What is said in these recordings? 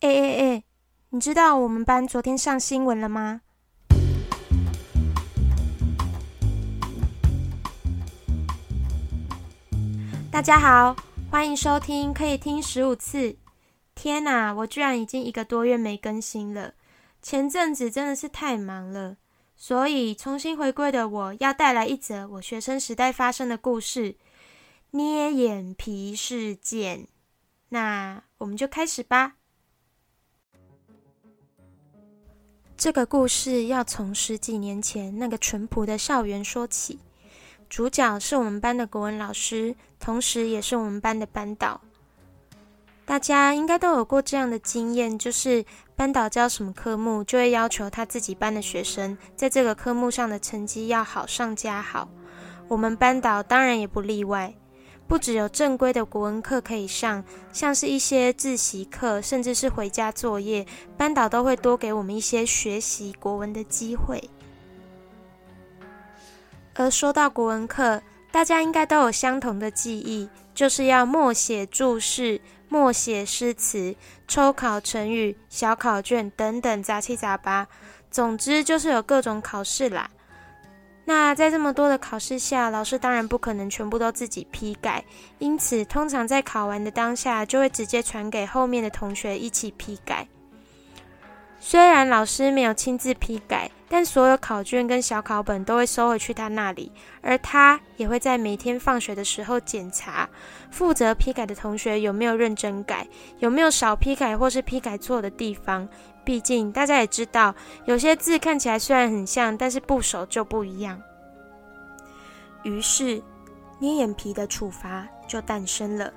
哎哎哎，你知道我们班昨天上新闻了吗？大家好，欢迎收听，可以听十五次。天哪，我居然已经一个多月没更新了。前阵子真的是太忙了，所以重新回归的我要带来一则我学生时代发生的故事——捏眼皮事件。那我们就开始吧。这个故事要从十几年前那个淳朴的校园说起。主角是我们班的国文老师，同时也是我们班的班导。大家应该都有过这样的经验，就是班导教什么科目，就会要求他自己班的学生在这个科目上的成绩要好上加好。我们班导当然也不例外，不只有正规的国文课可以上，像是一些自习课，甚至是回家作业，班导都会多给我们一些学习国文的机会。而说到国文课，大家应该都有相同的记忆，就是要默写注释、默写诗词、抽考成语、小考卷等等杂七杂八。总之就是有各种考试啦。那在这么多的考试下，老师当然不可能全部都自己批改，因此通常在考完的当下，就会直接传给后面的同学一起批改。虽然老师没有亲自批改，但所有考卷跟小考本都会收回去他那里，而他也会在每天放学的时候检查负责批改的同学有没有认真改，有没有少批改或是批改错的地方。毕竟大家也知道，有些字看起来虽然很像，但是部首就不一样。于是，捏眼皮的处罚就诞生了。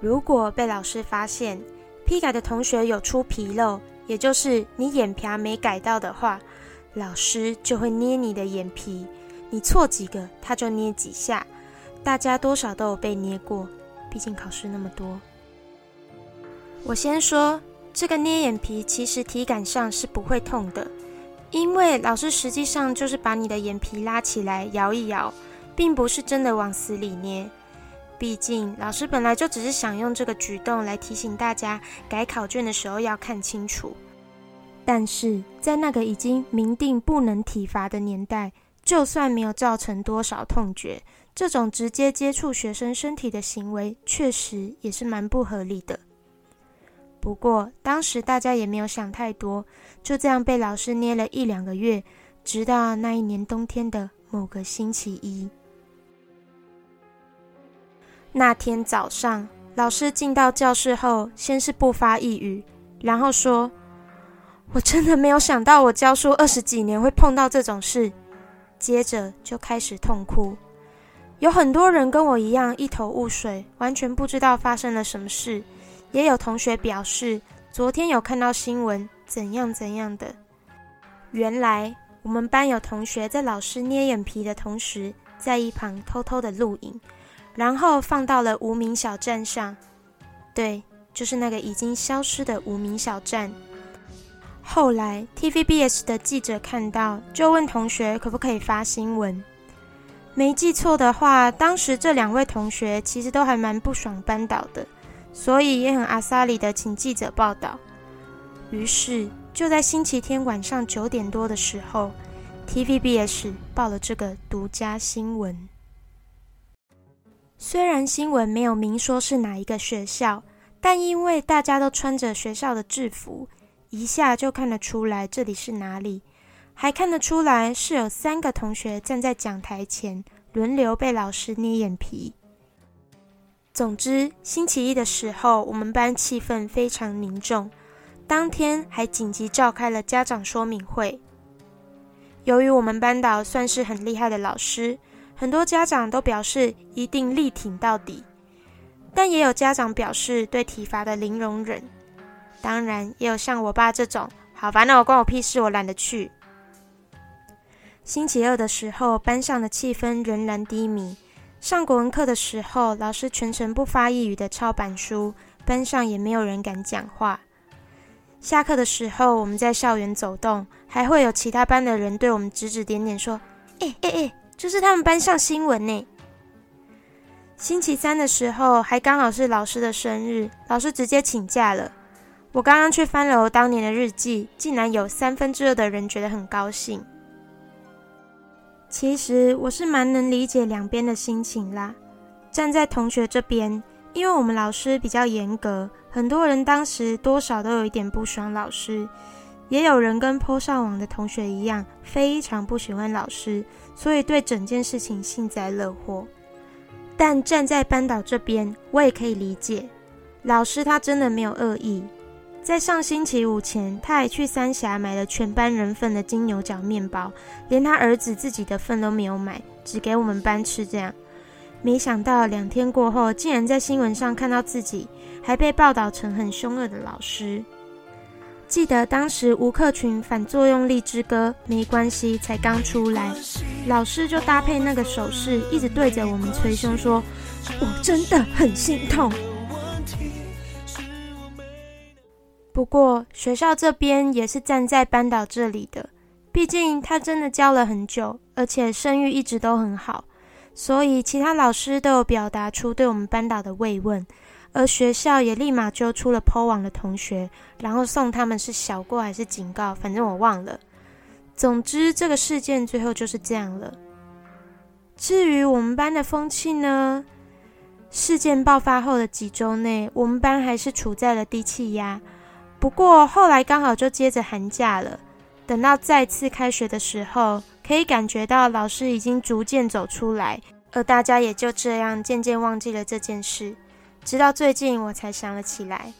如果被老师发现批改的同学有出纰漏，也就是你眼皮没改到的话，老师就会捏你的眼皮。你错几个，他就捏几下。大家多少都有被捏过，毕竟考试那么多。我先说，这个捏眼皮其实体感上是不会痛的，因为老师实际上就是把你的眼皮拉起来摇一摇，并不是真的往死里捏。毕竟，老师本来就只是想用这个举动来提醒大家改考卷的时候要看清楚。但是在那个已经明定不能体罚的年代，就算没有造成多少痛觉，这种直接接触学生身体的行为，确实也是蛮不合理的。不过当时大家也没有想太多，就这样被老师捏了一两个月，直到那一年冬天的某个星期一。那天早上，老师进到教室后，先是不发一语，然后说：“我真的没有想到，我教书二十几年会碰到这种事。”接着就开始痛哭。有很多人跟我一样一头雾水，完全不知道发生了什么事。也有同学表示，昨天有看到新闻，怎样怎样的。原来我们班有同学在老师捏眼皮的同时，在一旁偷偷的录影。然后放到了无名小站上，对，就是那个已经消失的无名小站。后来 TVBS 的记者看到，就问同学可不可以发新闻。没记错的话，当时这两位同学其实都还蛮不爽班导的，所以也很阿萨里的请记者报道。于是就在星期天晚上九点多的时候，TVBS 报了这个独家新闻。虽然新闻没有明说是哪一个学校，但因为大家都穿着学校的制服，一下就看得出来这里是哪里，还看得出来是有三个同学站在讲台前，轮流被老师捏眼皮。总之，星期一的时候，我们班气氛非常凝重，当天还紧急召开了家长说明会。由于我们班导算是很厉害的老师。很多家长都表示一定力挺到底，但也有家长表示对体罚的零容忍。当然，也有像我爸这种，好烦恼，关我屁事，我懒得去。星期二的时候，班上的气氛仍然低迷。上国文课的时候，老师全程不发一语的抄板书，班上也没有人敢讲话。下课的时候，我们在校园走动，还会有其他班的人对我们指指点点，说：“哎哎哎。”就是他们班上新闻呢。星期三的时候，还刚好是老师的生日，老师直接请假了。我刚刚去翻了我当年的日记，竟然有三分之二的人觉得很高兴。其实我是蛮能理解两边的心情啦。站在同学这边，因为我们老师比较严格，很多人当时多少都有一点不爽老师。也有人跟坡上网的同学一样，非常不喜欢老师，所以对整件事情幸灾乐祸。但站在班导这边，我也可以理解，老师他真的没有恶意。在上星期五前，他还去三峡买了全班人份的金牛角面包，连他儿子自己的份都没有买，只给我们班吃。这样，没想到两天过后，竟然在新闻上看到自己还被报道成很凶恶的老师。记得当时吴克群反作用力之歌没关系才刚出来，老师就搭配那个手势，一直对着我们捶胸说：“我真的很心痛。”不过学校这边也是站在班导这里的，毕竟他真的教了很久，而且声誉一直都很好，所以其他老师都有表达出对我们班导的慰问。而学校也立马揪出了抛网的同学，然后送他们是小过还是警告，反正我忘了。总之，这个事件最后就是这样了。至于我们班的风气呢？事件爆发后的几周内，我们班还是处在了低气压。不过后来刚好就接着寒假了，等到再次开学的时候，可以感觉到老师已经逐渐走出来，而大家也就这样渐渐忘记了这件事。直到最近我才想了起来，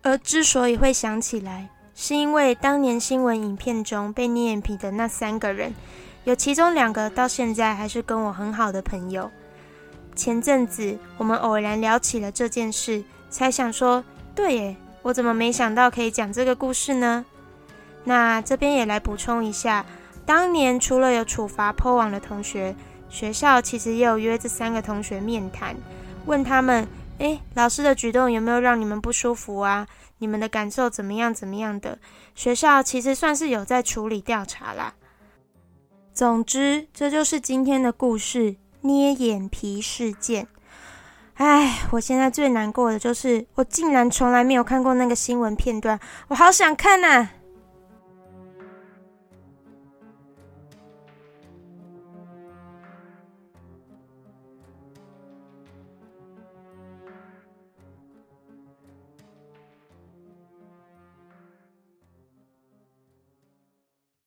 而之所以会想起来，是因为当年新闻影片中被捏眼皮的那三个人，有其中两个到现在还是跟我很好的朋友。前阵子我们偶然聊起了这件事，才想说，对耶，我怎么没想到可以讲这个故事呢？那这边也来补充一下，当年除了有处罚破网的同学，学校其实也有约这三个同学面谈，问他们。哎，老师的举动有没有让你们不舒服啊？你们的感受怎么样？怎么样的？学校其实算是有在处理调查啦。总之，这就是今天的故事——捏眼皮事件。唉，我现在最难过的就是，我竟然从来没有看过那个新闻片段，我好想看呐！